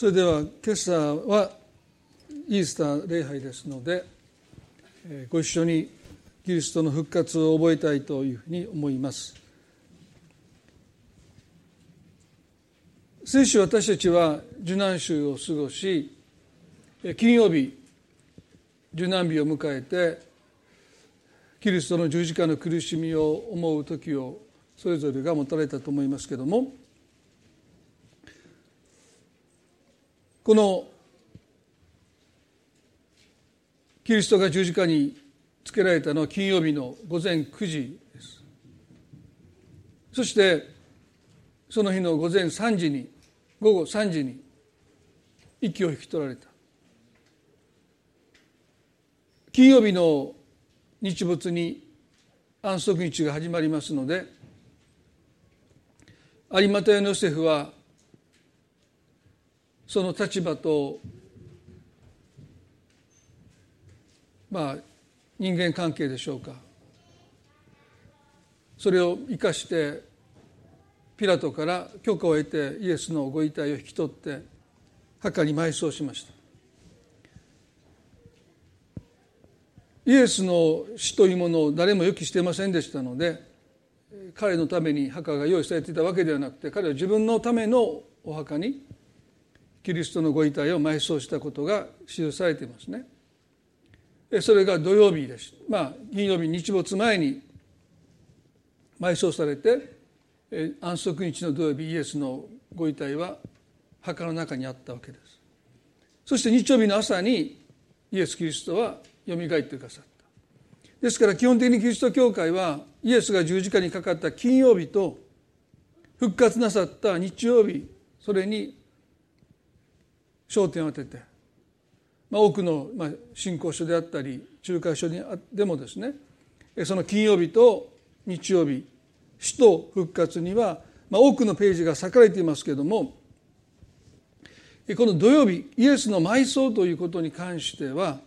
それでは今朝はイースター礼拝ですのでご一緒にキリストの復活を覚えたいというふうに思います。先週私たちは受難週を過ごし金曜日受難日を迎えてキリストの十字架の苦しみを思う時をそれぞれが持たれたと思いますけどもこのキリストが十字架につけられたのは金曜日の午前9時です。そしてその日の午前3時に午後3時に息を引き取られた。金曜日の日没に安息日が始まりますので有馬屋のヨセフはその立場とまあ人間関係でしょうか。それを生かしてピラトから許可を得てイエスのご遺体を引き取って墓に埋葬しました。イエスの死というものを誰も予期していませんでしたので彼のために墓が用意されていたわけではなくて彼は自分のためのお墓にキリストのご遺体を埋葬したことが記されていますね。それが土曜日です。まあ金曜日日没前に埋葬されて安息日の土曜日イエスのご遺体は墓の中にあったわけです。そして日曜日の朝にイエス・キリストはよみがえってくださった。ですから基本的にキリスト教会はイエスが十字架にかかった金曜日と復活なさった日曜日それに焦点を当てて、まあ、多くの、信仰書であったり仲介書でもですね。その金曜日と日曜日死と復活には、ま、多くのページが割かれていますけれどもこの土曜日イエスの埋葬ということに関しては、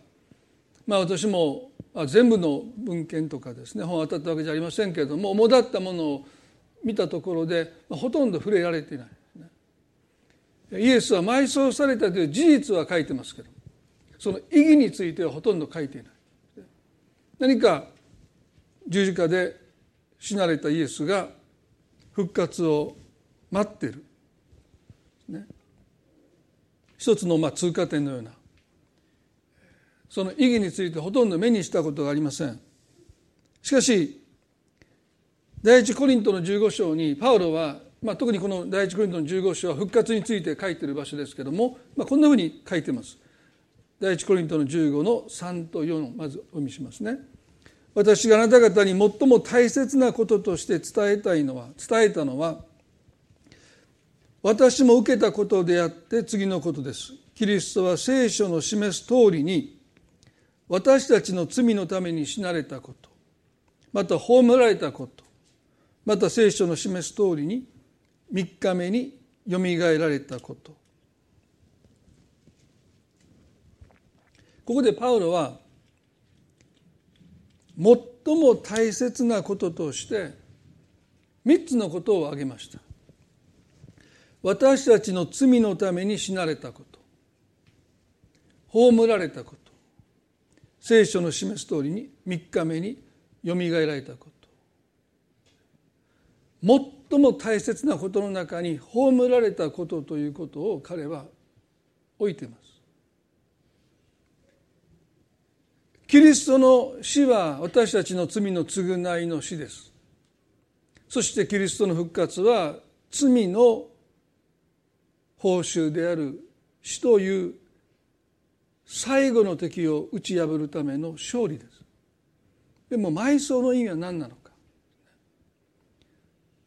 まあ、私も全部の文献とかですね本を当たったわけじゃありませんけれども主だったものを見たところで、ま、ほとんど触れられていない。イエスは埋葬されたという事実は書いてますけどその意義についてはほとんど書いていない。何か十字架で死なれたイエスが復活を待ってる、ね、一つのまあ通過点のような。その意義についてほとんど目にしたことがありません。しかし第一コリントの15章にパウロはまあ、特にこの第一コリントの15章は復活について書いてる場所ですけども、まあ、こんなふうに書いてます。第一コリントの15の3と4をまずお見せしますね。私があなた方に最も大切なこととして伝えたいのは伝えたのは私も受けたことであって次のことです。キリストは聖書の示す通りに私たちの罪のために死なれたことまた葬られたことまた聖書の示す通りに3日目によみがえられたこと。ここでパウロは最も大切なこととして3つのことを挙げました。私たちの罪のために死なれたこと。葬られたこと。聖書の示す通りに3日目によみがえられたこと。最も大切なことの中に葬られたことということを彼は置いています。キリストの死は私たちの罪の償いの死です。そしてキリストの復活は罪の報酬である死という最後の敵を打ち破るための勝利です。でも埋葬の意味は何なのか。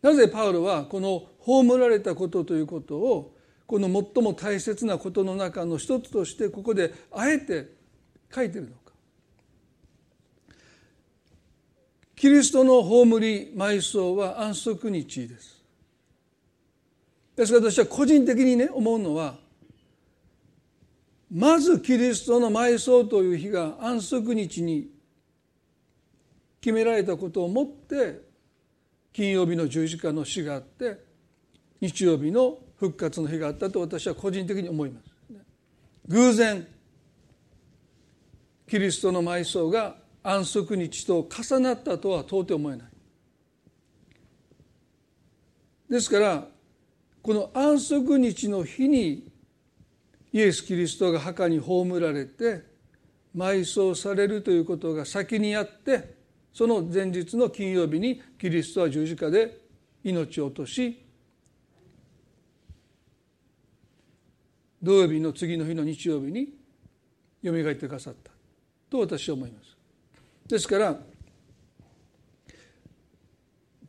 なぜパウロはこの葬られたことということをこの最も大切なことの中の一つとしてここであえて書いてるのか。キリストの葬り埋葬は安息日です。ですから私は個人的にね思うのはまずキリストの埋葬という日が安息日に決められたことをもって金曜日の十字架の死があって日曜日の復活の日があったと私は個人的に思います偶然キリストの埋葬が安息日と重なったとは到底思えない。ですからこの安息日の日にイエス・キリストが墓に葬られて埋葬されるということが先にあってその前日の金曜日にキリストは十字架で命を落とし土曜日の次の日の日曜日によみがえってくださったと私は思います。ですから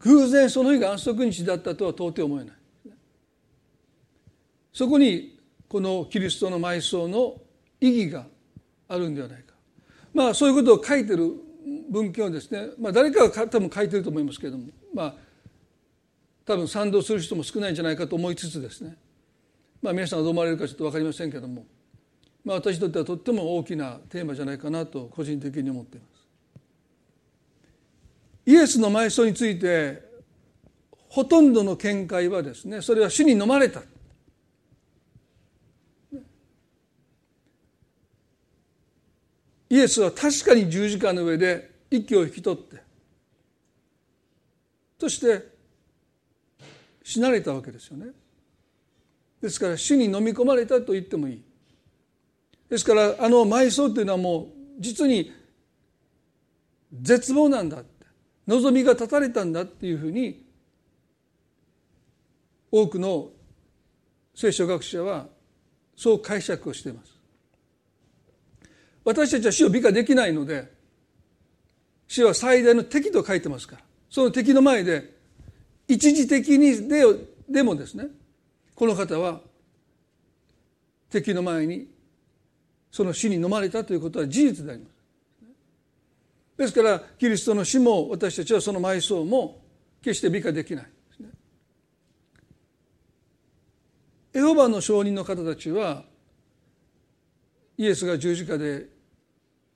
偶然その日が安息日だったとは到底思えない。そこにこのキリストの埋葬の意義があるんではないか。まあそういうことを書いてる文献をですね、まあ、誰かが多分書いてると思いますけれどもまあ多分賛同する人も少ないんじゃないかと思いつつですねまあ皆さんがどう思われるかちょっと分かりませんけれども、まあ、私にとってはとっても大きなテーマじゃないかなと個人的に思っています。イエスの埋葬についてほとんどの見解はですねそれは死に飲まれたイエスは確かに十字架の上で息を引き取ってそして死なれたわけですよね。ですから死に飲み込まれたと言ってもいい。ですからあの埋葬というのはもう実に絶望なんだ望みが断たれたんだっていうふうに多くの聖書学者はそう解釈をしています。私たちは死を美化できないので死は最大の敵と書いてますからその敵の前で一時的にででもですねこの方は敵の前にその死に飲まれたということは事実でありますですからキリストの死も私たちはその埋葬も決して美化できないですね。エホバの証人の方たちはイエスが十字架で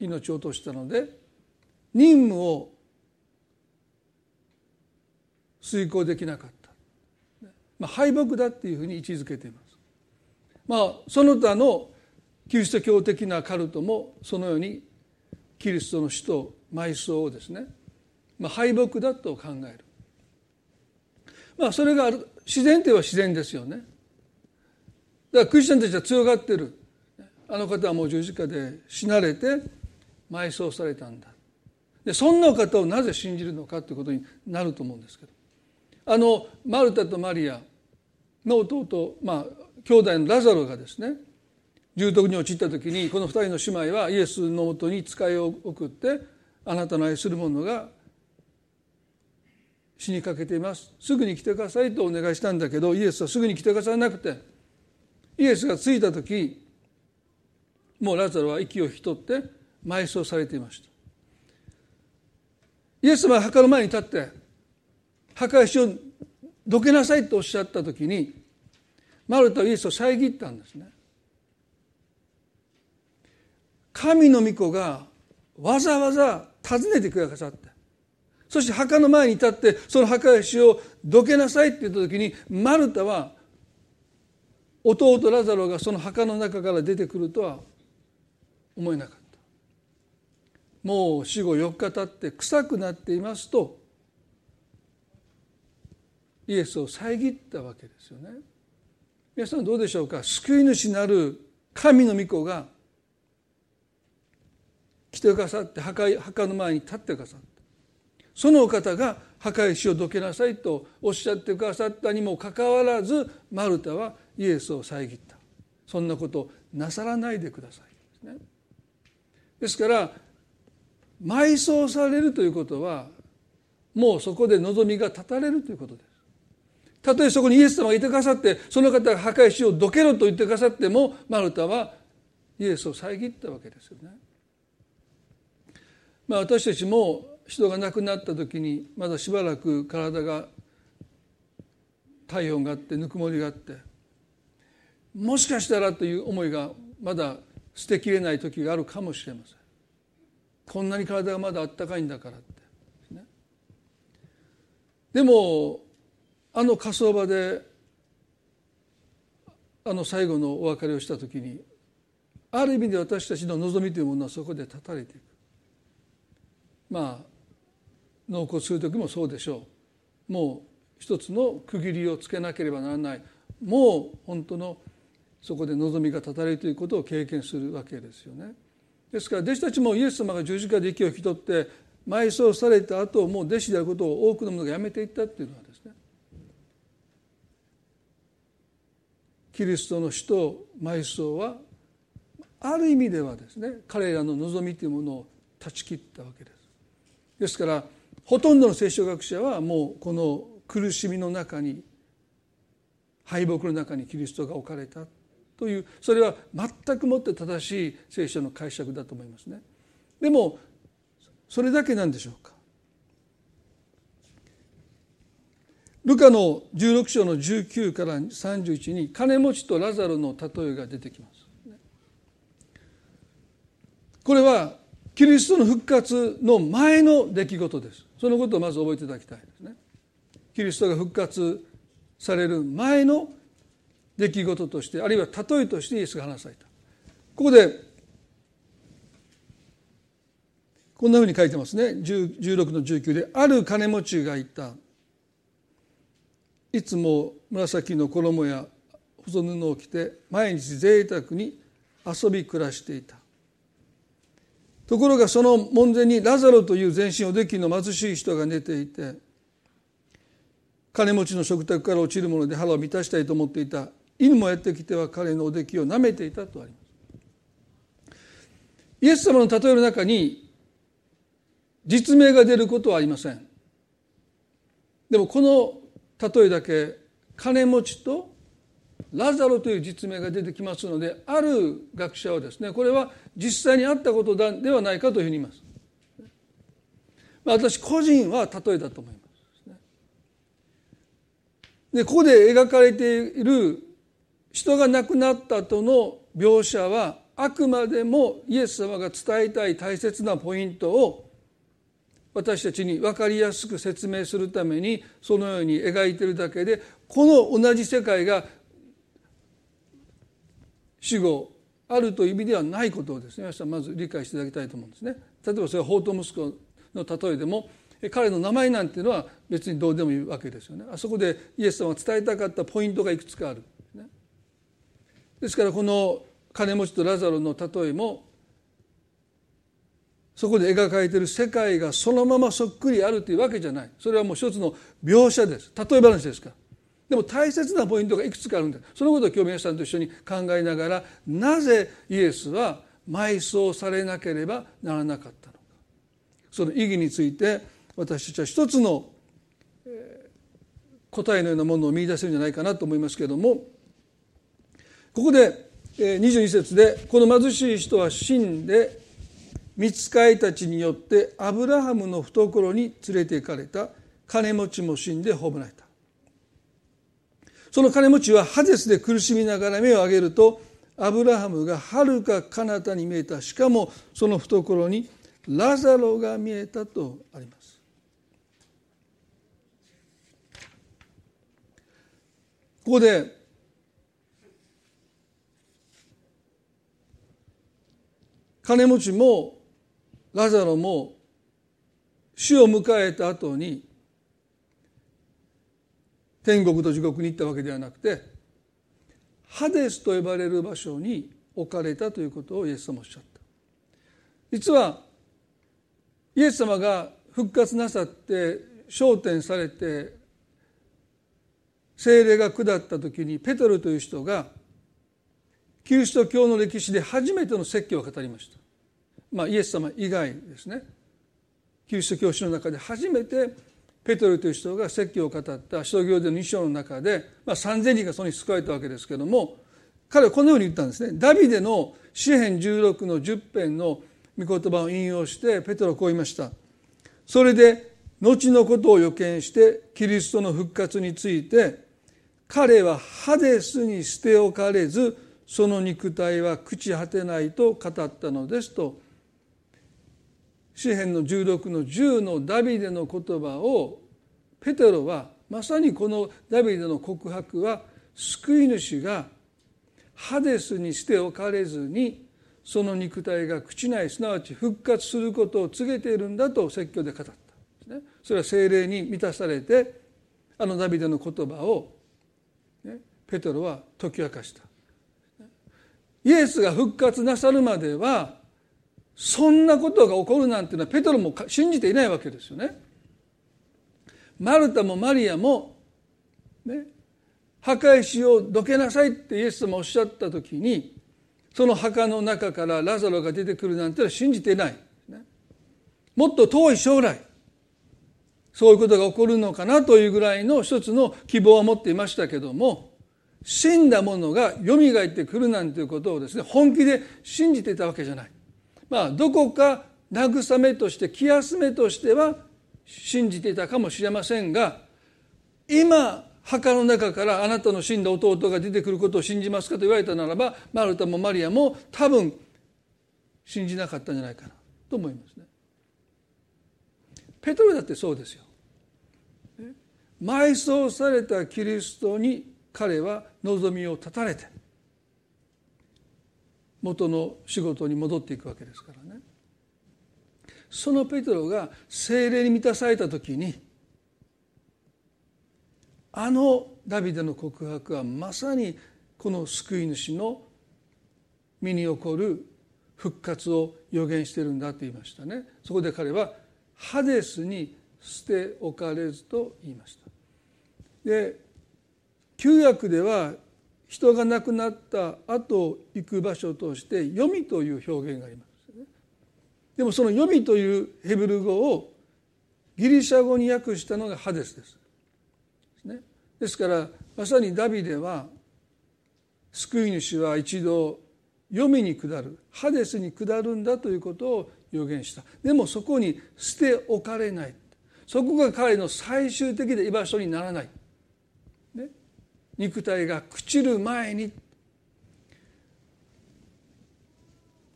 命を落としたので任務を遂行できなかった、まあ、敗北だっていうふうに位置づけています。まあその他のキリスト教的なカルトもそのようにキリストの死と埋葬をですね、まあ、敗北だと考える。まあそれが自然といえば自然ですよね。だからクリスチャンたちは強がってる。あの方はもう十字架で死なれて埋葬されたんだ。でそんな方をなぜ信じるのかということになると思うんですけど。あのマルタとマリアの弟まあ兄弟のラザロがですね重篤に陥った時にこの二人の姉妹はイエスのもとに使いを送ってあなたの愛する者が死にかけています。すぐに来てくださいとお願いしたんだけどイエスはすぐに来てくださらなくてイエスが着いた時もうラザロは息を引き取って埋葬されていました。イエス様は墓の前に立って墓石をどけなさいとおっしゃった時にマルタはイエスを遮ったんですね。神の御子がわざわざ訪ねてくださってそして墓の前に立ってその墓石をどけなさいって言った時にマルタは弟ラザロがその墓の中から出てくるとは思えなかった。もう死後4日経って臭くなっていますとイエスを遮ったわけですよね。皆さんどうでしょうか？救い主なる神の御子が来てくださって墓墓の前に立ってくださった。そのお方が墓石をどけなさいとおっしゃってくださったにもかかわらずマルタはイエスを遮った。そんなことなさらないでくださいですね。ですから埋葬されるということはもうそこで望みが絶たれるということです。たとえそこにイエス様がいてくださってその方が墓石をどけろと言ってくださってもマルタはイエスを遮ったわけですよね。まあ、私たちも人が亡くなった時にまだしばらく体が体温があってぬくもりがあってもしかしたらという思いがまだ捨てきれない時があるかもしれません。こんなに体がまだあったかいんだからって、ね、でもあの火葬場であの最後のお別れをした時にある意味で私たちの望みというものはそこで断たれていく。まあ納骨する時もそうでしょう。もう一つの区切りをつけなければならない。もう本当のそこで望みが絶たれるということを経験するわけですよね。ですから弟子たちもイエス様が十字架で息を引き取って埋葬された後もう弟子であることを多くの者がやめていったっていうのはですねキリストの死と埋葬はある意味ではですね彼らの望みというものを断ち切ったわけです。ですからほとんどの聖書学者はもうこの苦しみの中に敗北の中にキリストが置かれたというそれは全くもって正しい聖書の解釈だと思いますね。でもそれだけなんでしょうかルカの16章の19から31に金持ちとラザロの例えが出てきます。これはキリストの復活の前の出来事です。そのことをまず覚えていただきたいですね。キリストが復活される前の出来事としてあるいは例えとしてイエスが話された。ここでこんなふうに書いてますね。16の19である金持ちがいた。いつも紫の衣や細布を着て毎日贅沢に遊び暮らしていた。ところがその門前にラザロという全身おできの貧しい人が寝ていて金持ちの食卓から落ちるもので腹を満たしたいと思っていた。犬もやってきては彼のおできを舐めていたとあります。イエス様の例えの中に実名が出ることはありません。でもこの例えだけ金持ちとラザロという実名が出てきますのである学者はですねこれは実際にあったことではないかというふうに言います。私個人は例えだと思います。でここで描かれている人が亡くなった後の描写はあくまでもイエス様が伝えたい大切なポイントを私たちに分かりやすく説明するためにそのように描いているだけでこの同じ世界が死後あるという意味ではないことをですね皆さんまず理解していただきたいと思うんですね。例えばそれは法と息子の例えでも彼の名前なんていうのは別にどうでもいいわけですよねあそこでイエス様が伝えたかったポイントがいくつかある、ですからこの金持ちとラザロの例えもそこで描かれている世界がそのままそっくりあるというわけじゃない。それはもう一つの描写です。例え話ですか。らでも大切なポイントがいくつかあるんです。そのことを今日皆さんと一緒に考えながらなぜイエスは埋葬されなければならなかったのか。その意義について私たちは一つの答えのようなものを見出せるんじゃないかなと思いますけれどもここで22節でこの貧しい人は死んで見つかいたちによってアブラハムの懐に連れて行かれた。金持ちも死んで葬られた。その金持ちはハデスで苦しみながら目を上げるとアブラハムがはるか彼方に見えた。しかもその懐にラザロが見えたとあります。ここで金持ちもラザロも死を迎えた後に天国と地獄に行ったわけではなくてハデスと呼ばれる場所に置かれたということをイエス様おっしゃった。実はイエス様が復活なさって昇天されて精霊が下った時にペトロという人がキリスト教の歴史で初めての説教を語りました。まあ、イエス様以外ですねキリスト教師の中で初めてペトロという人が説教を語った使徒行伝の2章の中で、まあ、3,000人がそのに救われたわけですけども彼はこのように言ったんですね。ダビデの詩編16の10編の御言葉を引用してペトロはこう言いました。それで後のことを予見してキリストの復活について彼はハデスに捨て置かれずその肉体は朽ち果てないと語ったのですと詩篇の16の10のダビデの言葉をペテロはまさにこのダビデの告白は救い主がハデスにしておかれずにその肉体が朽ちないすなわち復活することを告げているんだと説教で語った。それは精霊に満たされてあのダビデの言葉を、ね、ペトロは解き明かした。イエスが復活なさるまではそんなことが起こるなんていうのはペトロも信じていないわけですよね。マルタもマリアも、ね、墓石をどけなさいってイエス様おっしゃった時にその墓の中からラザロが出てくるなんてのは信じていない、もっと遠い将来そういうことが起こるのかなというぐらいの一つの希望を持っていましたけども死んだものがよみがえってくるなんていうことをですね本気で信じていたわけじゃない。まあどこか慰めとして気休めとしては信じていたかもしれませんが今墓の中からあなたの死んだ弟が出てくることを信じますかと言われたならばマルタもマリアも多分信じなかったんじゃないかなと思いますね。ペトロだってそうですよ。埋葬されたキリストに彼は望みを絶たれて元の仕事に戻っていくわけですからね。そのペトロが精霊に満たされた時にあのダビデの告白はまさにこの救い主の身に起こる復活を予言してるんだと言いましたねそこで彼はハデスに捨て置かれずと言いましたで旧約では人が亡くなった後行く場所として「読み」という表現があります、ね、でもその「読み」というヘブル語をギリシャ語に訳したのがハデスです。ですからまさにダビデは救い主は一度読みに下る。ハデスに下るんだということを予言した。でもそこに捨て置かれない。そこが彼の最終的な居場所にならない。肉体が朽ちる前に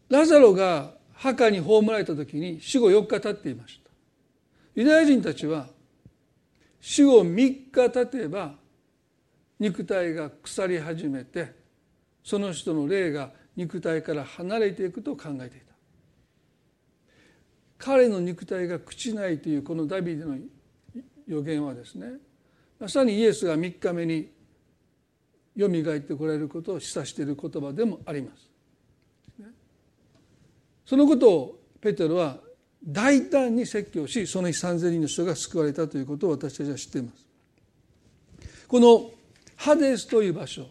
ラザロが墓に葬られた時に死後4日経っていました。ユダヤ人たちは死後3日経てば肉体が腐り始めてその人の霊が肉体から離れていくと考えていた。彼の肉体が朽ちないというこのダビデの予言はですねまさにイエスが3日目によみがえってこられることを示唆している言葉でもあります。そのことをペテロは大胆に説教しその日3,000人の人が救われたということを私たちは知っています。このハデスという場所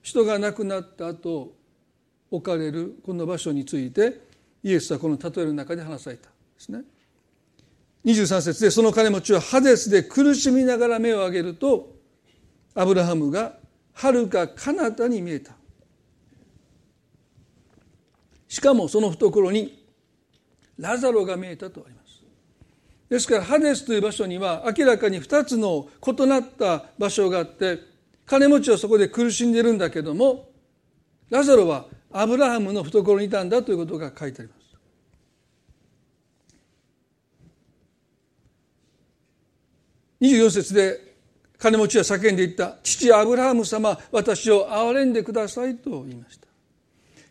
人が亡くなった後置かれるこの場所についてイエスはこの例えの中で話されたですね。23節でその金持ちはハデスで苦しみながら目を上げるとアブラハムがはるか彼方に見えた。しかもその懐にラザロが見えたとあります。ですからハデスという場所には明らかに2つの異なった場所があって金持ちはそこで苦しんでるんだけどもラザロはアブラハムの懐にいたんだということが書いてあります。24節で金持ちは叫んでいった。父アブラハム様私を憐れんでくださいと言いました。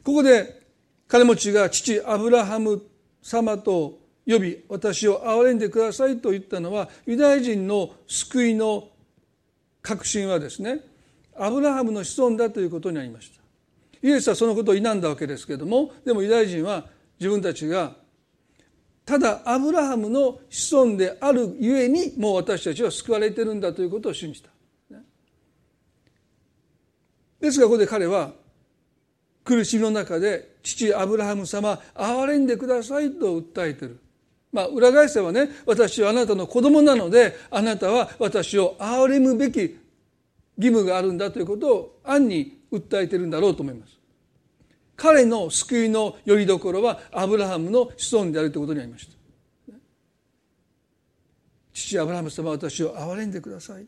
ここで金持ちが父アブラハム様と呼び私を憐れんでくださいと言ったのはユダヤ人の救いの確信はですねアブラハムの子孫だということになりました。イエスはそのことを否んだわけですけれどもでもユダヤ人は自分たちがただアブラハムの子孫であるゆえにもう私たちは救われてるんだということを信じた。ですがここで彼は苦しみの中で父アブラハム様憐れんでくださいと訴えてる。まあ裏返せばね私はあなたの子供なのであなたは私を憐れむべき義務があるんだということを暗に訴えてるんだろうと思います。彼の救いのよりどころはアブラハムの子孫であるということになりました。父アブラハム様私を憐れんでください。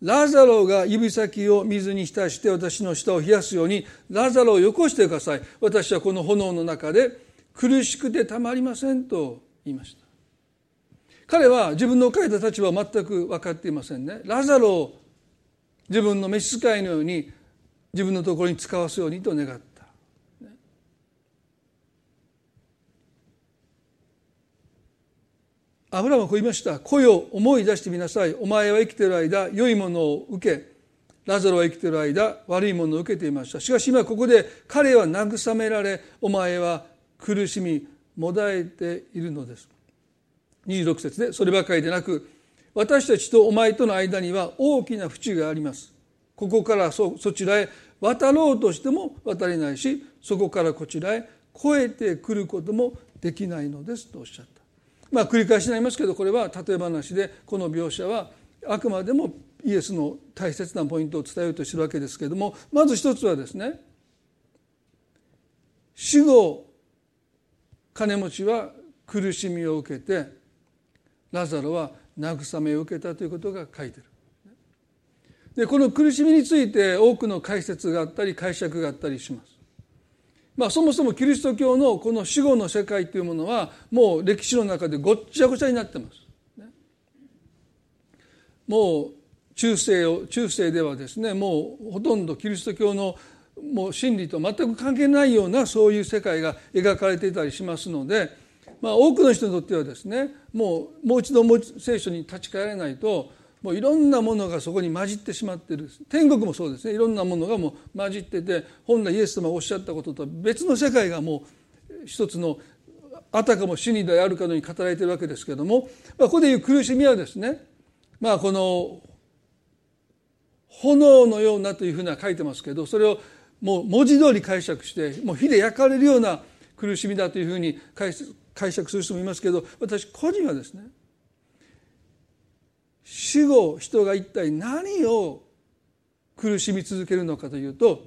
ラザロが指先を水に浸して私の舌を冷やすようにラザロをよこしてください。私はこの炎の中で苦しくてたまりませんと言いました。彼は自分の置かれた立場を全く分かっていませんね。ラザロを自分の召使いのように自分のところに使わすようにと願った。アブラムはこう言いました。声を思い出してみなさい。お前は生きている間、良いものを受け、ラザロは生きている間、悪いものを受けていました。しかし今ここで彼は慰められ、お前は苦しみ、もだえているのです。26節で、そればかりでなく、私たちとお前との間には大きな淵があります。ここからそちらへ渡ろうとしても渡れないし、そこからこちらへ越えてくることもできないのですとおっしゃった。まあ、繰り返しになりますけどこれは例え話でこの描写はあくまでもイエスの大切なポイントを伝えようとしてるわけですけれどもまず一つはですね死後金持ちは苦しみを受けてラザロは慰めを受けたということが書いてる。でこの苦しみについて多くの解説があったり解釈があったりします。まあ、そもそもキリスト教のこの死後の世界というものはもう歴史の中でごっちゃごちゃになってます。もう中世を中世ではですねもうほとんどキリスト教のもう真理と全く関係ないようなそういう世界が描かれていたりしますので、まあ、多くの人にとってはですねもうもう一度もう聖書に立ち返らないともういろんなものがそこに混じってしまっている。天国もそうですね。いろんなものがもう混じってて本来イエス様がおっしゃったこととは別の世界がもう一つのあたかも死にであるかのように語られているわけですけども、まあ、ここでいう苦しみはですねまあこの炎のようなというふうには書いてますけどそれをもう文字通り解釈してもう火で焼かれるような苦しみだというふうに解釈する人もいますけど私個人はですね死後人が一体何を苦しみ続けるのかというと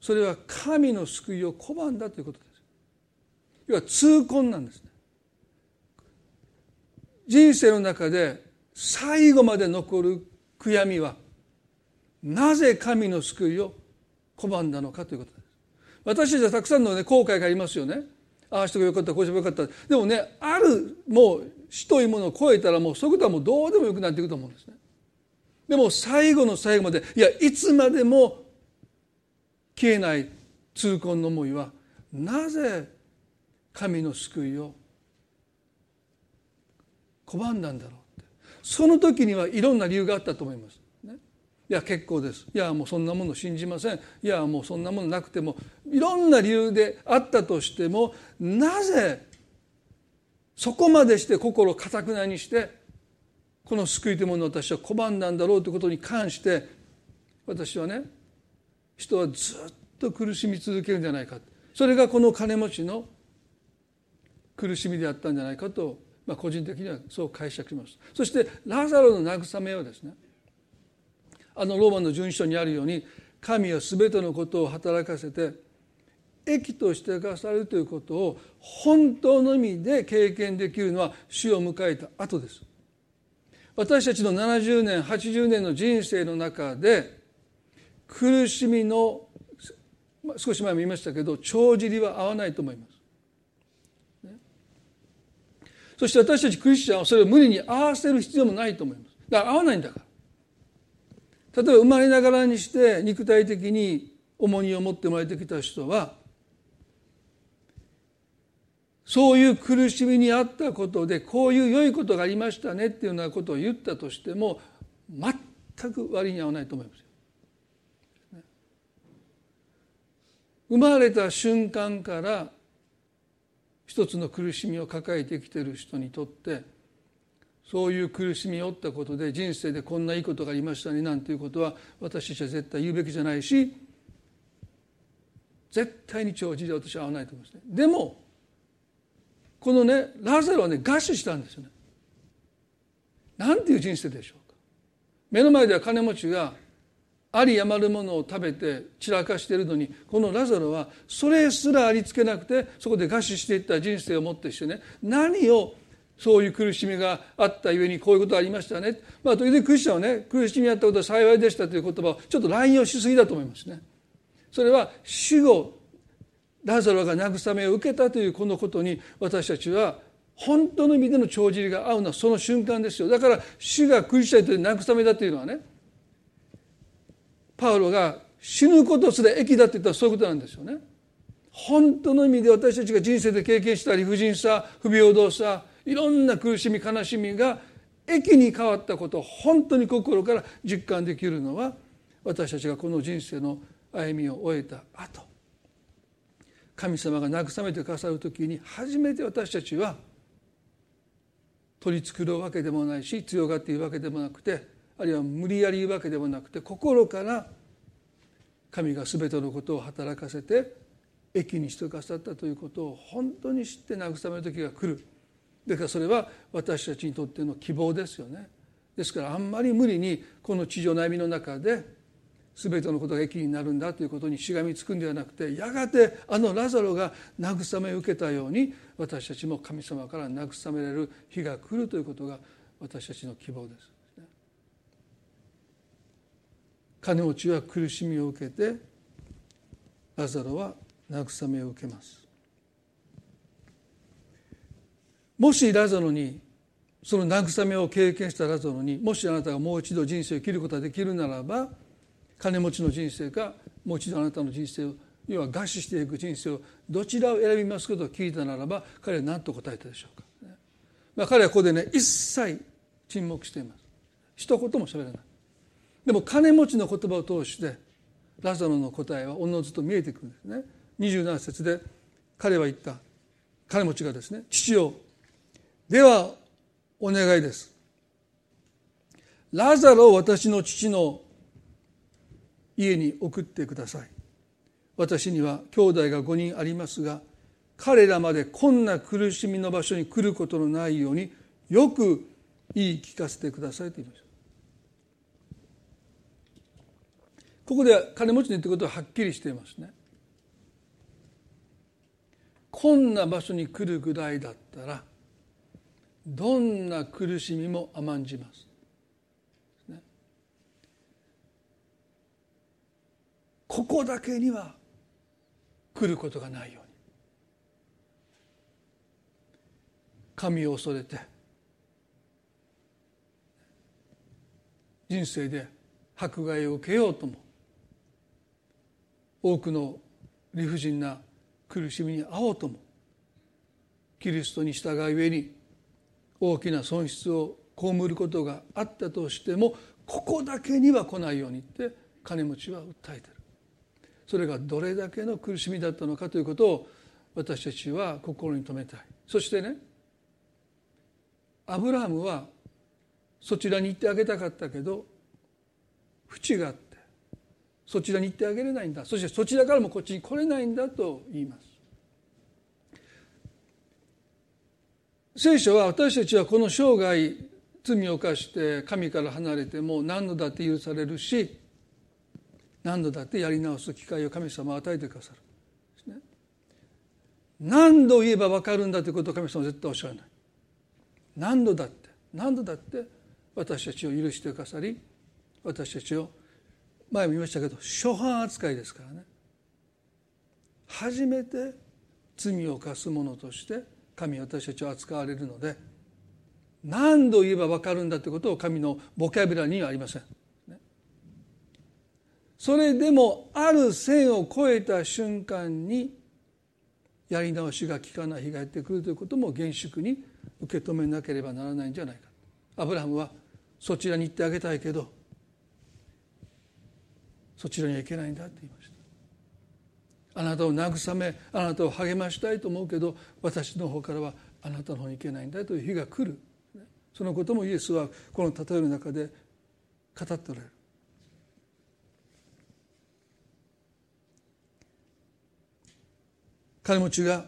それは神の救いを拒んだということです。要は痛恨なんですね。人生の中で最後まで残る悔やみはなぜ神の救いを拒んだのかということです。私たちはたくさんの、ね、後悔がありますよね。ああしてよかったこうしてよかった。でもねあるもう死というものを超えたらもうそういうことはもうどうでもよくなっていくと思うんですね。でも最後の最後までいやいつまでも消えない痛恨の思いはなぜ神の救いを拒んだんだろうって。その時にはいろんな理由があったと思います。いや結構です。いやもうそんなもの信じません。いやもうそんなものなくてもいろんな理由であったとしてもなぜそこまでして心をかたくなにしてこの救いというもの私は拒んだんだろうということに関して私はね人はずっと苦しみ続けるんじゃないか。それがこの金持ちの苦しみであったんじゃないかと、まあ、個人的にはそう解釈します。そしてラザロの慰めをですねあのローマの順書にあるように神は全てのことを働かせて益としてくださるということを本当の意味で経験できるのは死を迎えた後です。私たちの70年80年の人生の中で苦しみの少し前も言いましたけど帳尻は合わないと思います、そして私たちクリスチャンはそれを無理に合わせる必要もないと思います。だから合わないんだから。例えば生まれながらにして肉体的に重荷を持って生まれてきた人はそういう苦しみにあったことでこういう良いことがありましたねっていうようなことを言ったとしても全く割に合わないと思いますよ。生まれた瞬間から一つの苦しみを抱えてきている人にとってそういう苦しみを負ったことで人生でこんないいことがありましたねなんていうことは私たちは絶対言うべきじゃないし絶対に長寿で私は合わないと思いますね。でもこのねラザロはね餓死したんですよね。なんていう人生でしょうか。目の前では金持ちがあり余るものを食べて散らかしているのにこのラザロはそれすらありつけなくてそこで餓死していった人生をもってしてね。何をそういう苦しみがあったゆえにこういうことありましたね。まあ、時々クリスチャンはね、苦しみあったことは幸いでしたという言葉をちょっと乱用しすぎだと思いますね。それは死後、ラザロが慰めを受けたというこのことに私たちは本当の意味での帳尻が合うのはその瞬間ですよ。だから主がクリスチャンという慰めだというのはね、パウロが死ぬことすら益だって言ったらそういうことなんですよね。本当の意味で私たちが人生で経験した理不尽さ不平等さいろんな苦しみ悲しみが益に変わったことを本当に心から実感できるのは私たちがこの人生の歩みを終えた後。神様が慰めてくださる時に初めて私たちは取り繕うわけでもないし強がっているわけでもなくてあるいは無理やり言うわけでもなくて心から神が全てのことを働かせて益にしてくださったということを本当に知って慰める時が来る。ですからそれは私たちにとっての希望ですよねですからあんまり無理にこの地上悩みの中で全てのことが益になるんだということにしがみつくんではなくてやがてあのラザロが慰めを受けたように私たちも神様から慰められる日が来るということが私たちの希望です。金持ちは苦しみを受けてラザロは慰めを受けます。もしラザロにその慰めを経験したラザロにもしあなたがもう一度人生を生きることができるならば金持ちの人生かもう一度あなたの人生を要は餓死していく人生をどちらを選びますかと聞いたならば彼は何と答えたでしょうか、まあ、彼はここでね一切沈黙しています。一言も喋らない。でも金持ちの言葉を通してラザロの答えはおのずと見えてくるんですね。27節で彼は言った。金持ちがですね父よではお願いです。ラザロを私の父の家に送ってください。私には兄弟が5人ありますが彼らまでこんな苦しみの場所に来ることのないようによく言い聞かせてくださいと言いました。ここで金持ちの言ってことははっきりしていますね。こんな場所に来るぐらいだったらどんな苦しみも甘んじます。ここだけには来ることがないように。神を恐れて人生で迫害を受けようとも多くの理不尽な苦しみに遭おうともキリストに従い上に大きな損失を被ることがあったとしてもここだけには来ないようにって金持ちは訴えてる。それがどれだけの苦しみだったのかということを私たちは心に留めたい。そしてねアブラハムはそちらに行ってあげたかったけど淵があってそちらに行ってあげれないんだ。そしてそちらからもこっちに来れないんだと言います。聖書は私たちはこの生涯罪を犯して神から離れても何度だって許されるし何度だってやり直す機会を神様は与えてくださる、ね、何度言えば分かるんだということを神様は絶対おっしゃらない。何度だって何度だって私たちを許してくださり私たちを前も言いましたけど初犯扱いですからね。初めて罪を犯す者として神私たちを扱われるので何度言えば分かるんだということを神のボキャブラにはありません。それでもある線を越えた瞬間にやり直しが効かない日がやってくるということも厳粛に受け止めなければならないんじゃないか。アブラハムはそちらに行ってあげたいけどそちらには行けないんだって言いましたあなたを慰めあなたを励ましたいと思うけど私の方からはあなたの方に行けないんだという日が来る。そのこともイエスはこの例えの中で語っておられる。金持ちが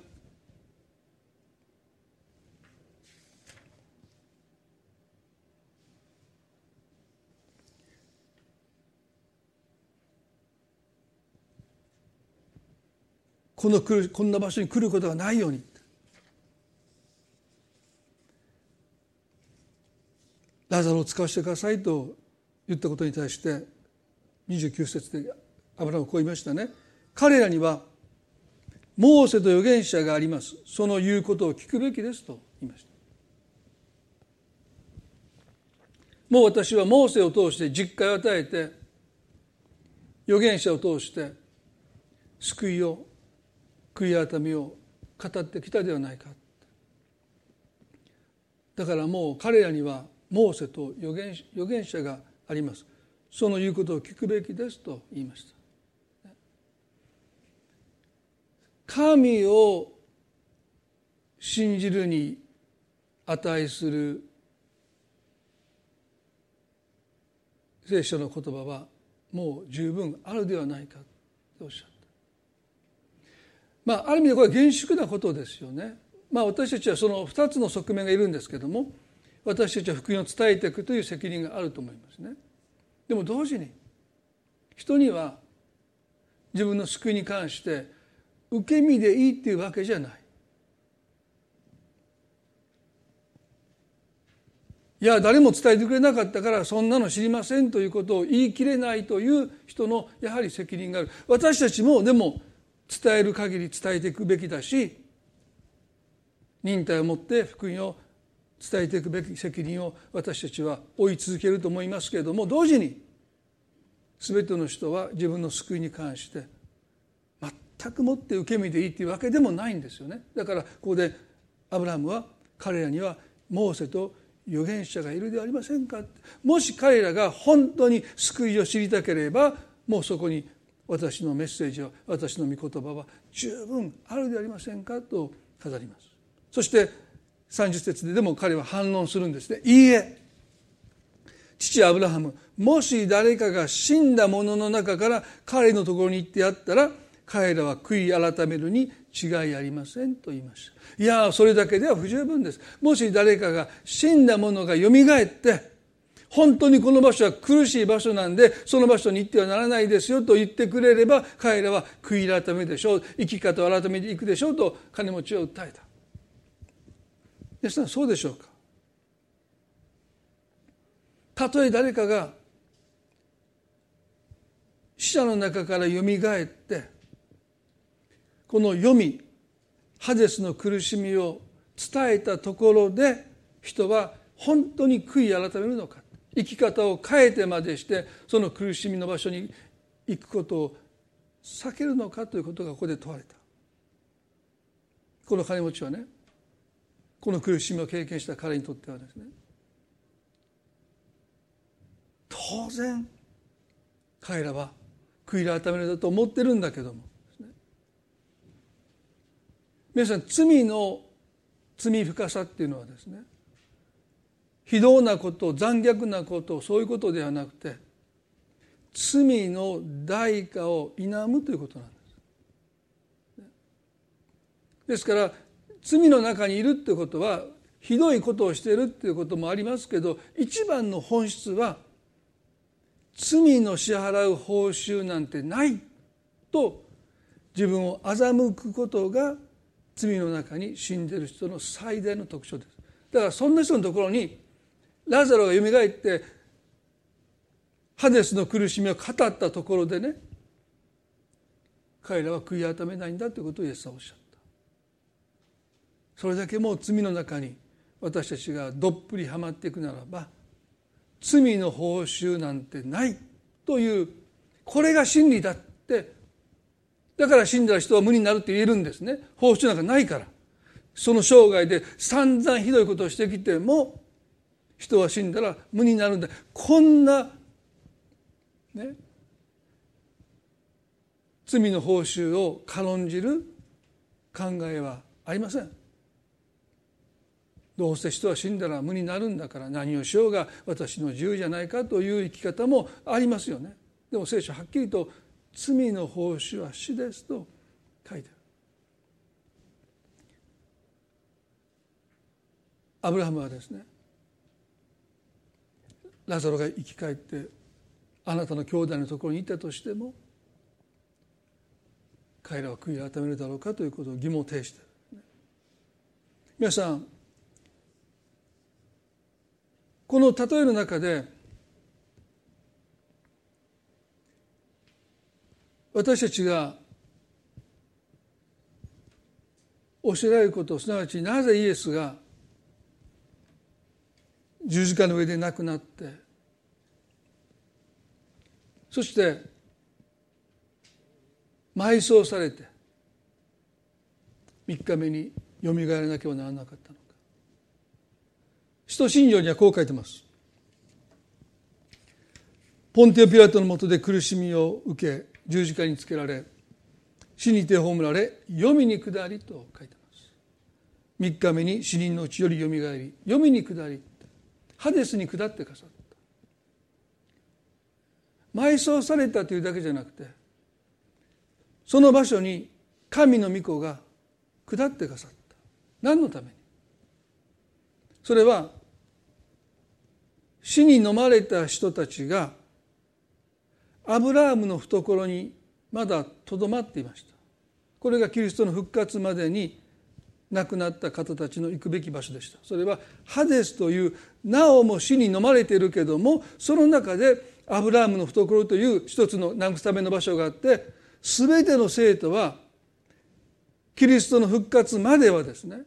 この来るこんな場所に来ることがないように。ラザロを使わせてくださいと言ったことに対して29節でアブラムはこう言いましたね。彼らにはモーセと預言者があります。その言うことを聞くべきですと言いました。もう私はモーセを通して実会を与えて預言者を通して救いを悔い改めを語ってきたではないか。だからもう彼らにはモーセと預言預言者があります。その言うことを聞くべきですと言いました。神を信じるに値する聖書の言葉はもう十分あるではないかとおっしゃった。まあ、ある意味でこれは厳粛なことですよね。まあ、私たちはその2つの側面がいるんですけども私たちは福音を伝えていくという責任があると思いますね。でも同時に人には自分の救いに関して受け身でいいっていうわけじゃない。いや誰も伝えてくれなかったからそんなの知りませんということを言い切れないという人のやはり責任がある私たちもでも伝える限り伝えていくべきだし忍耐を持って福音を伝えていくべき責任を私たちは追い続けると思いますけれども同時に全ての人は自分の救いに関して全くもって受け身でいいというわけでもないんですよね。だからここでアブラハムは彼らにはモーセと預言者がいるではありませんかもし彼らが本当に救いを知りたければもうそこに私のメッセージは私の御言葉は十分あるでありませんかと語ります。そして30節ででも彼は反論するんですね。いいえ。父アブラハムもし誰かが死んだ者の中から彼のところに行ってやったら彼らは悔い改めるに違いありませんと言いました。いやそれだけでは不十分です。もし誰かが死んだ者がよみがえって本当にこの場所は苦しい場所なんでその場所に行ってはならないですよと言ってくれれば彼らは悔い改めでしょう。生き方を改めていくでしょうと金持ちを訴えた。皆さんそうでしょうか？たとえ誰かが死者の中からよみがえってこの読みハデスの苦しみを伝えたところで人は本当に悔い改めるのか。生き方を変えてまでしてその苦しみの場所に行くことを避けるのかということがここで問われた。この金持ちはねこの苦しみを経験した彼にとってはですね当然彼らは悔い改めるだと思ってるんだけども皆さん罪の罪深さっていうのはですね非道なこと残虐なことそういうことではなくて罪の代価を否むということなんです。ですから罪の中にいるっていうことはひどいことをしているっていうこともありますけど一番の本質は罪の支払う報酬なんてないと自分を欺くことが罪の中に死んでる人の最大の特徴ですだからそんな人のところにラザロがよみがえってハデスの苦しみを語ったところでね彼らは悔い改めないんだということをイエスはおっしゃった。それだけもう罪の中に私たちがどっぷりはまっていくならば罪の報酬なんてないというこれが真理だってだから死んだ人は無になるって言えるんですね。報酬なんかないから。その生涯で散々ひどいことをしてきても人は死んだら無になるんだ。こんなね罪の報酬を軽んじる考えはありません。どうせ人は死んだら無になるんだから何をしようが私の自由じゃないかという生き方もありますよね。でも聖書はっきりと罪の報酬は死ですと書いてある。アブラハムはですねラザロが生き返ってあなたの兄弟のところにいたとしても彼らは悔い改めるだろうかということを疑問を呈している。皆さんこの例えの中で私たちが教えられることすなわちなぜイエスが十字架の上で亡くなって。そして埋葬されて3日目によみがえらなければならなかったのか。使徒信条にはこう書いてます。ポンテオ・ピラトのもとで苦しみを受け十字架につけられ死にて葬られ黄泉に下りと書いてます。3日目に死人のうちよりよみがえり黄泉に下りハデスに下ってかさった。埋葬されたというだけじゃなくてその場所に神の御子が下ってかさった。何のために？それは死に飲まれた人たちがアブラームの懐にまだとどまっていました。これがキリストの復活までに亡くなった方たちの行くべき場所でした。それはハデスというなおも死に飲まれているけどもその中でアブラームの懐という一つの慰めの場所があって全ての生徒はキリストの復活まではですね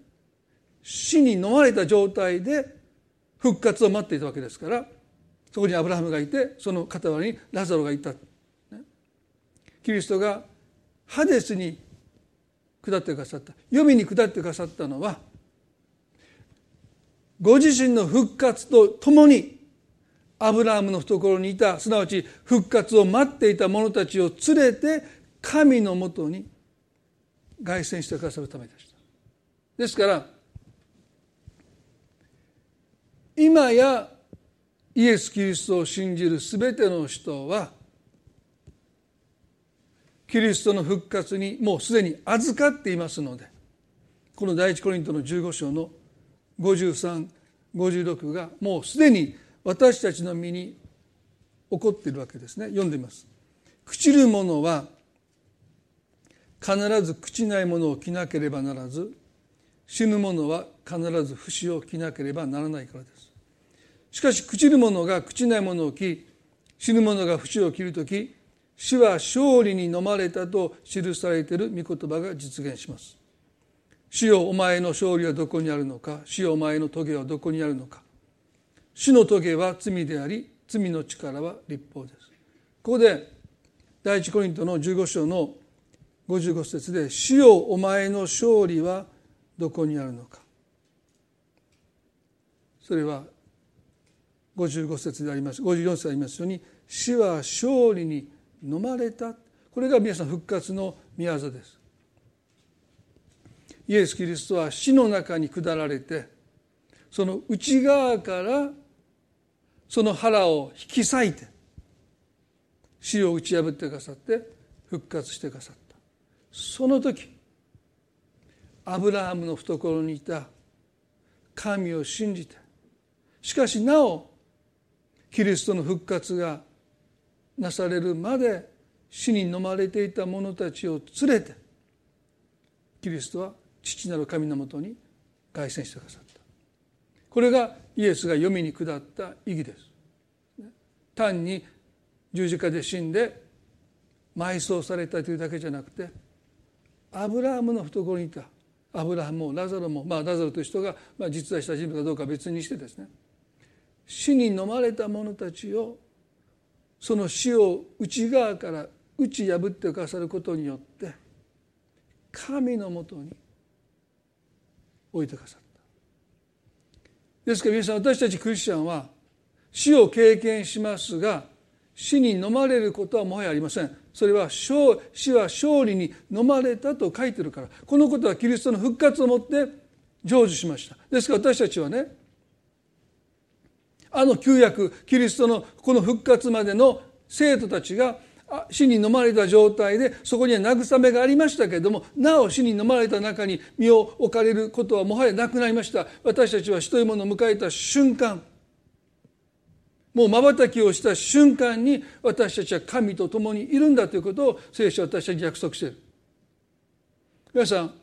死に飲まれた状態で復活を待っていたわけですからそこにアブラハムがいてその傍らにラザロがいた、キリストがハデスに下ってくださった。黄泉に下ってくださったのはご自身の復活とともにアブラハムの懐にいたすなわち復活を待っていた者たちを連れて神のもとに凱旋してくださるためでした。ですから今やイエス・キリストを信じる全ての人はキリストの復活にもうすでに預かっていますのでこの第一コリントの15章の5356がもうすでに私たちの身に起こっているわけですね。読んでみます。朽ちる者は必ず朽ちないものを着なければならず死ぬ者は必ず不死を着なければならないからです。しかし朽ちる者が朽ちないものを着死ぬ者が死を切る時死は勝利に飲まれたと記されている御言葉が実現します。死よお前の勝利はどこにあるのか？死よお前の棘はどこにあるのか？死の棘は罪であり罪の力は立法です。ここで第一コリントの15章の55節で「死よお前の勝利はどこにあるのか」それは55節であります。54節でありますように死は勝利に飲まれた。これが皆さん復活の御業です。イエス・キリストは死の中に下られてその内側からその腹を引き裂いて死を打ち破ってくださって復活してくださった。その時アブラハムの懐にいた神を信じてしかしなおキリストの復活がなされるまで死に飲まれていた者たちを連れてキリストは父なる神のもとに凱旋してくださった。これがイエスが読みに下った意義です。単に十字架で死んで埋葬されたというだけじゃなくてアブラハムの懐にいたアブラハムもラザロもまあラザロという人が、まあ、実在した人物かどうか別にしてですね死に飲まれた者たちをその死を内側から打ち破ってくださることによって神のもとに置いてくださった。ですから皆さん私たちクリスチャンは死を経験しますが死に飲まれることはもはやありません。それは死は勝利に飲まれたと書いてるからこのことはキリストの復活をもって成就しましたですから私たちはねあの旧約キリストのこの復活までの生徒たちが死に飲まれた状態でそこには慰めがありましたけれどもなお死に飲まれた中に身を置かれることはもはやなくなりました。私たちは死というものを迎えた瞬間もう瞬きをした瞬間に私たちは神と共にいるんだということを聖書は私たちに約束している。皆さん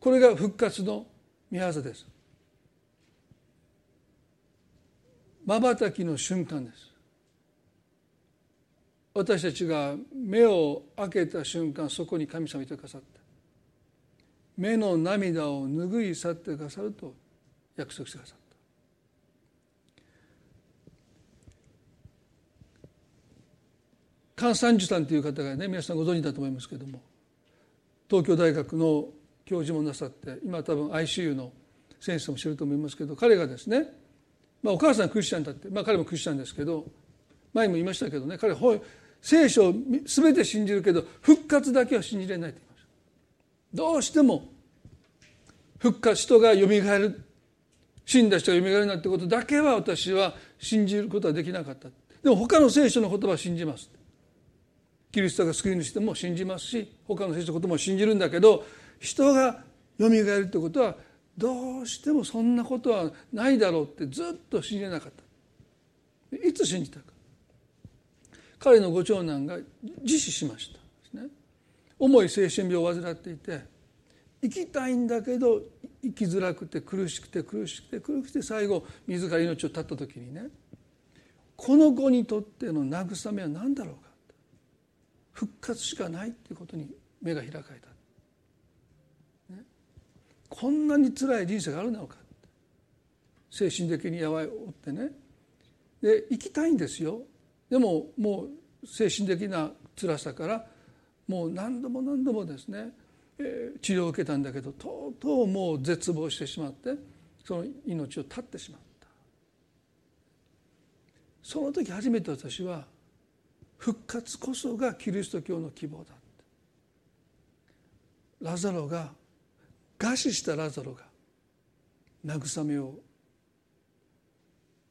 これが復活の御業です。まばたきの瞬間です。私たちが目を開けた瞬間そこに神様いてくださった。目の涙を拭い去ってくださると約束してくださった。菅三樹さんという方がね皆さんご存知だと思いますけれども東京大学の教授もなさって今多分 ICU の先生も知ると思いますけど彼がですね、まあ、お母さんクリスチャンだって、まあ、彼もクリスチャンですけど前も言いましたけどね彼は聖書を全て信じるけど復活だけは信じれないと言いました。どうしても復活人がよみがえる死んだ人がよみがえるなんてことだけは私は信じることはできなかった。でも他の聖書の言葉は信じます。キリストが救い主でも信じますし他の聖書のことも信じるんだけど人がよみがえるってことはどうしてもそんなことはないだろうってずっと信じなかった。いつ信じたか。彼のご長男が自死しました。ね。重い精神病を患っていて生きたいんだけど生きづらくて苦しくて苦しくて苦しくて最後自ら命を絶った時にねこの子にとっての慰めは何だろうか。復活しかないっていうことに目が開かれた、こんなに辛い人生があるのか。精神的にやばいおってね。で生きたいんですよ。でももう精神的な辛さからもう何度も何度もですね、えー、治療を受けたんだけどとうとうもう絶望してしまってその命を絶ってしまった。その時初めて私は復活こそがキリスト教の希望だラザロが餓死したラザロが慰めを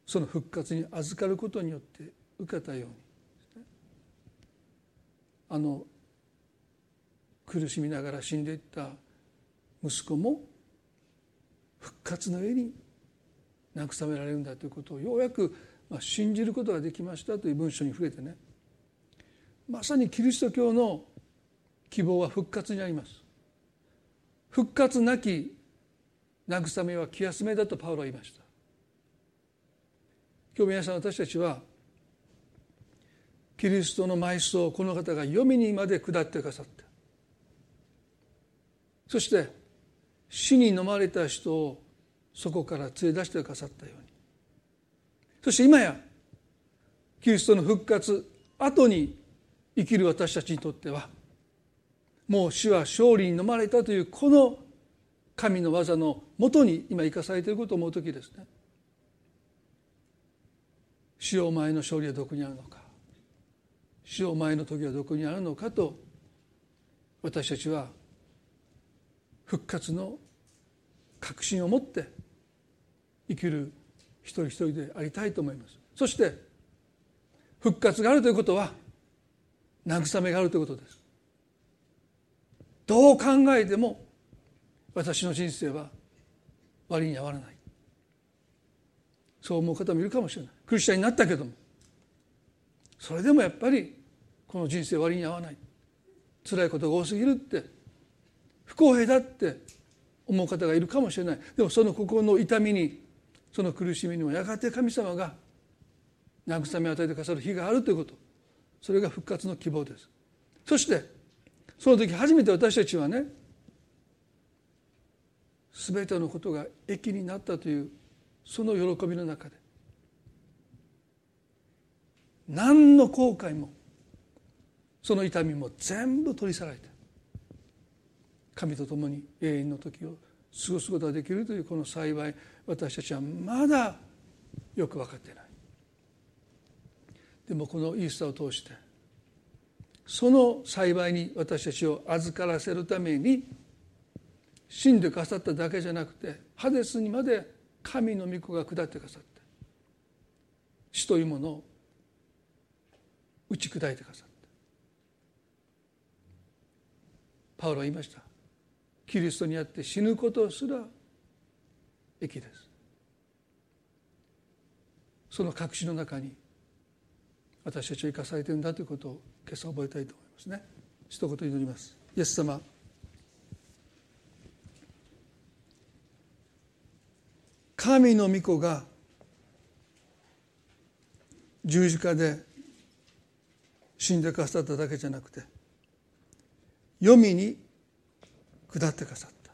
その復活に預かることによって受けたように。あの苦しみながら死んでいった息子も復活の上に慰められるんだということをようやく信じることができましたという文章に触れてね。まさにキリスト教の希望は復活にあります。復活なき慰めは気休めだとパウロは言いました。今日皆さん私たちはキリストの埋葬をこの方が読みにまで下ってくださった。そして死に飲まれた人をそこから連れ出してくださったように。そして今やキリストの復活後に生きる私たちにとってはもう死は勝利に飲まれたというこの神の技のもとに今生かされていることを思う時ですね。死を前の勝利はどこにあるのか。死を前の時はどこにあるのかと私たちは復活の確信を持って生きる一人一人でありたいと思います。そして復活があるということは慰めがあるということです。どう考えても私の人生は割に合わない。そう思う方もいるかもしれない。クリスチャンになったけども。それでもやっぱりこの人生割に合わない。辛いことが多すぎるって。不公平だって。思う方がいるかもしれない。でもその心の痛みにその苦しみにもやがて神様が慰めを与えてくださる日があるということ。それが復活の希望です。そしてその時初めて私たちはね全てのことが益になったというその喜びの中で何の後悔もその痛みも全部取り去られて神と共に永遠の時を過ごすことができるというこの幸い私たちはまだよく分かっていない。でもこのイースターを通してその幸いに私たちを預からせるために死んでくださっただけじゃなくてハデスにまで神の御子が下ってくださって死というものを打ち砕いてくださったパウロは言いました。キリストにあって死ぬことすら益です。その隠しの中に私たちを生かされてるんだということを今朝覚えたいと思いますね。一言祈ります。イエス様。神の御子が十字架で死んでくださっただけじゃなくて黄泉に下ってくださった。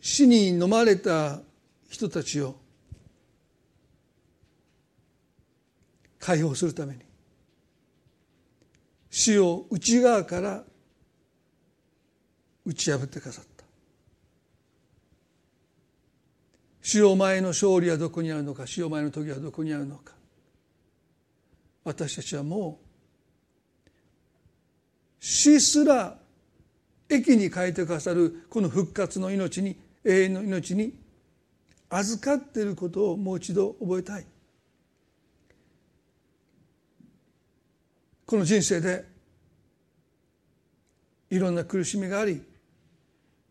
死に飲まれた人たちを解放するために。死を内側から打ち破って飾った。死を前の勝利はどこにあるのか死を前の時はどこにあるのか。私たちはもう死すら益に変えてくださるこの復活の命に永遠の命に預かっていることをもう一度覚えたい。この人生でいろんな苦しみがあり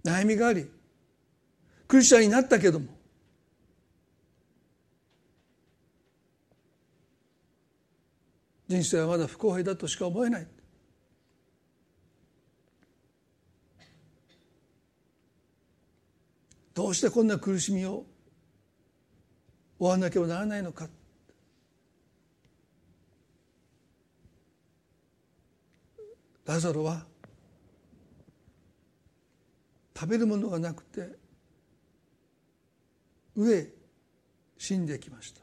悩みがありクリスチャンになったけども人生はまだ不公平だとしか思えない。どうしてこんな苦しみを終わなければならないのか。ラザロは食べるものがなくて飢え死んできました。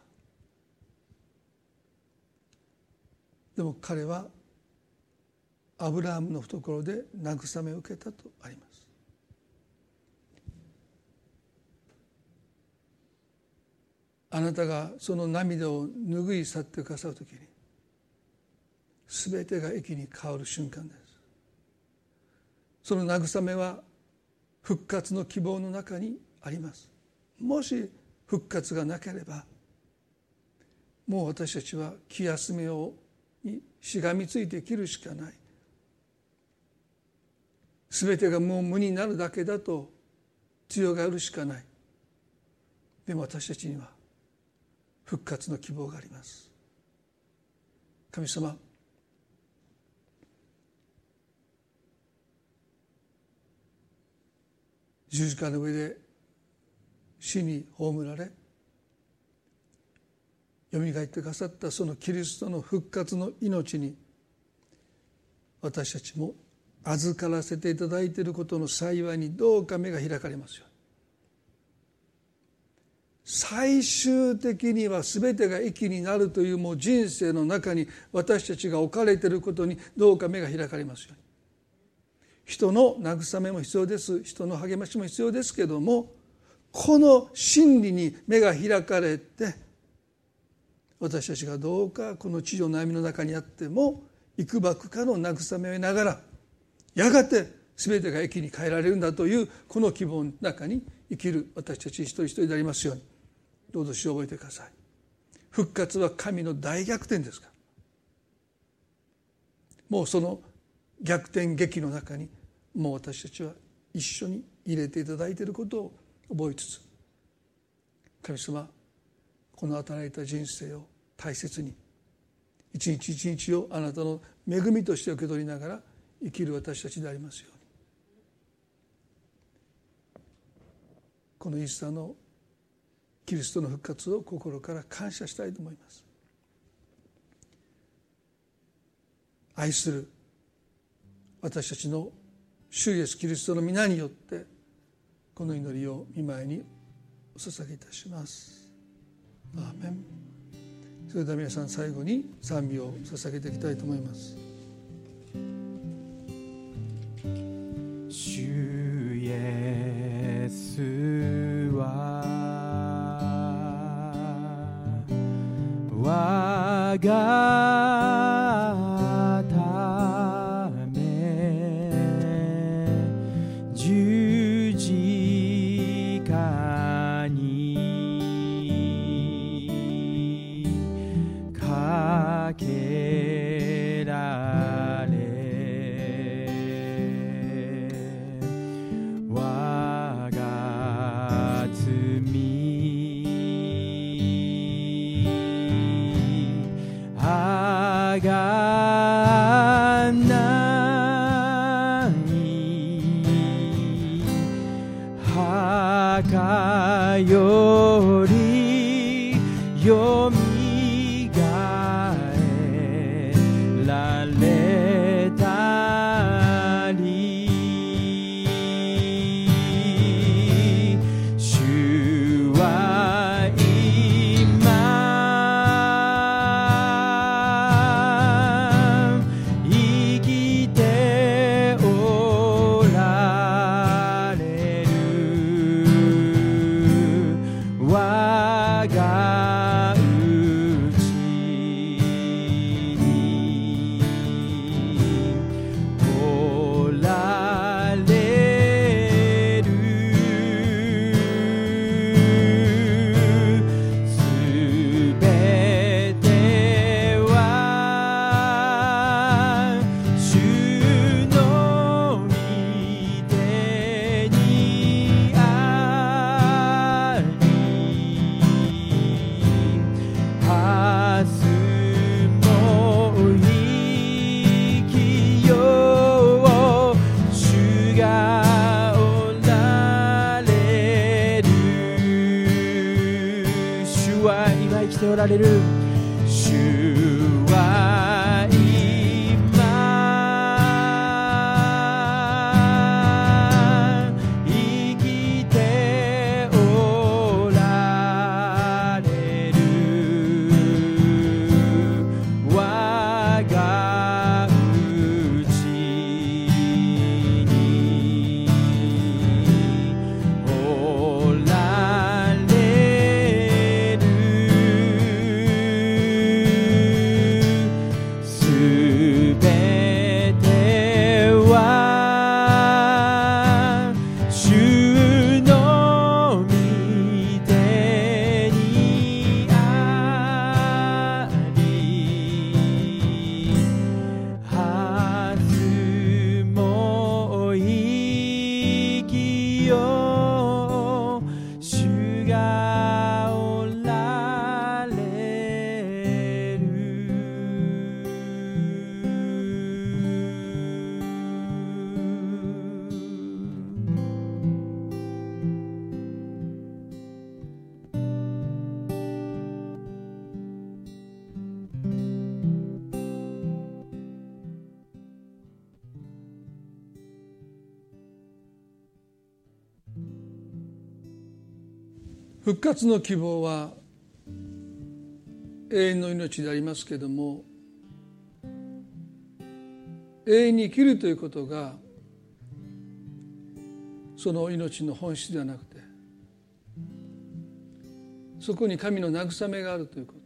でも彼はアブラハムの懐で慰めを受けたとあります。あなたがその涙を拭い去ってくださる時に全てが益に変わる瞬間です。その慰めは復活の希望の中にあります。もし復活がなければもう私たちは気休めをにしがみついて生きるしかない。全てがもう無になるだけだと強がるしかない。でも私たちには復活の希望があります。神様十字架の上で死に葬られよみがえってくださったそのキリストの復活の命に私たちも預からせていただいていることの幸いにどうか目が開かれますよ最終的には全てが益になるというもう人生の中に私たちが置かれていることにどうか目が開かれますように。人の慰めも必要です。人の励ましも必要ですけどもこの真理に目が開かれて私たちがどうかこの地上の悩みの中にあっても幾ばくかの慰めを得ながらやがて全てが益に変えられるんだというこの希望の中に生きる私たち一人一人でありますように。どうぞし覚えてください。復活は神の大逆転ですかもうその逆転劇の中にもう私たちは一緒に入れていただいていることを覚えつつ神様この与えた人生を大切に一日一日をあなたの恵みとして受け取りながら生きる私たちでありますように。このイースターのキリストの復活を心から感謝したいと思います。愛する私たちの主イエスキリストの皆によってこの祈りを見舞いにお捧げいたします。アーメン。それでは皆さん最後に賛美を捧げていきたいと思います。主イエスは我が復活の希望は永遠の命でありますけれども永遠に生きるということがその命の本質ではなくてそこに神の慰めがあるということ。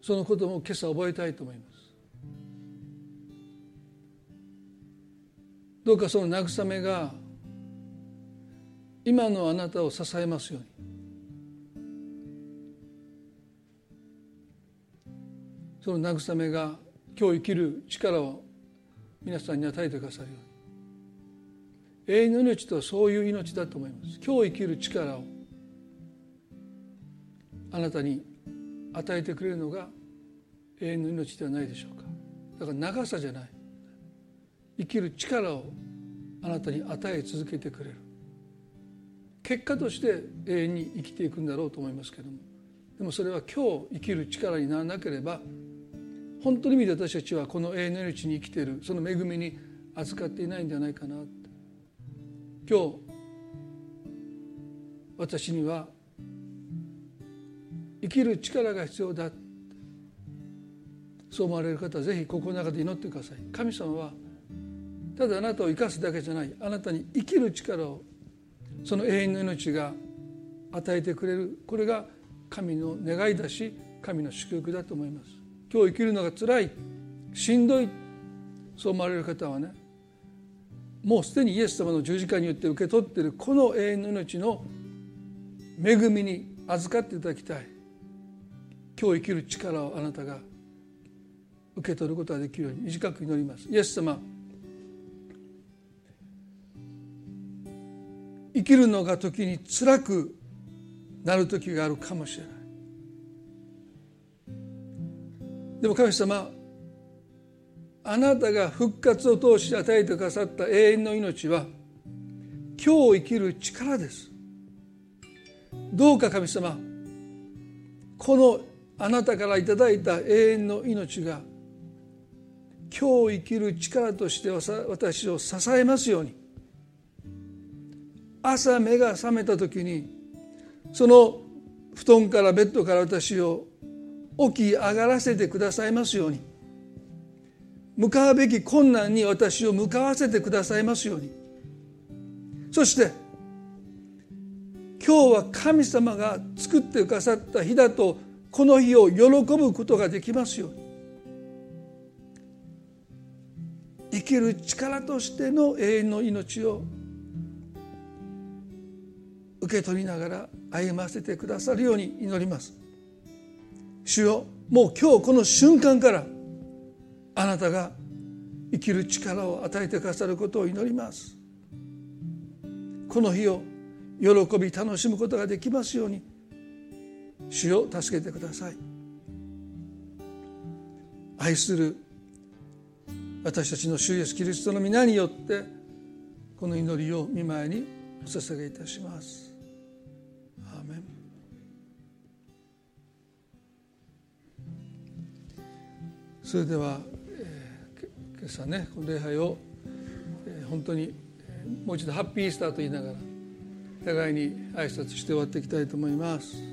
そのことも今朝覚えたいと思います。どうかその慰めが今のあなたを支えますように。その慰めが今日生きる力を皆さんに与えてくださるように。永遠の命とはそういう命だと思います。今日生きる力をあなたに与えてくれるのが永遠の命ではないでしょうか。だから長さじゃない。生きる力をあなたに与え続けてくれる。結果として永遠に生きていくんだろうと思いますけども。でもそれは今日生きる力にならなければ本当の意味で私たちはこの永遠の命に生きているその恵みに預かっていないんじゃないかなって。今日私には生きる力が必要だ。そう思われる方はぜひ心の中で祈ってください。神様はただあなたを生かすだけじゃない。あなたに生きる力をその永遠の命が与えてくれる。これが神の願いだし神の祝福だと思います。今日生きるのが辛い。しんどい。そう思われる方はねもうすでにイエス様の十字架によって受け取っているこの永遠の命の恵みに預かっていただきたい。今日生きる力をあなたが受け取ることができるように短く祈ります。イエス様生きるのが時に辛くなる時があるかもしれない。でも神様あなたが復活を通して与えてくださった永遠の命は今日生きる力です。どうか神様このあなたからいただいた永遠の命が今日生きる力として私を支えますように。朝目が覚めた時にその布団からベッドから私を起き上がらせてくださいますように。向かうべき困難に私を向かわせてくださいますように。そして今日は神様が作ってくださった日だとこの日を喜ぶことができますように。生きる力としての永遠の命を受け取りながら歩ませてくださるように祈ります。主よもう今日この瞬間からあなたが生きる力を与えてくださることを祈ります。この日を喜び楽しむことができますように。主を助けてください。愛する私たちの主イエスキリストの皆によってこの祈りを見舞いにお捧げいたします。それでは、えー、今朝ねこの礼拝を、えー、本当に、もう一度ハッピーイースターと言いながら互いに挨拶して終わっていきたいと思います。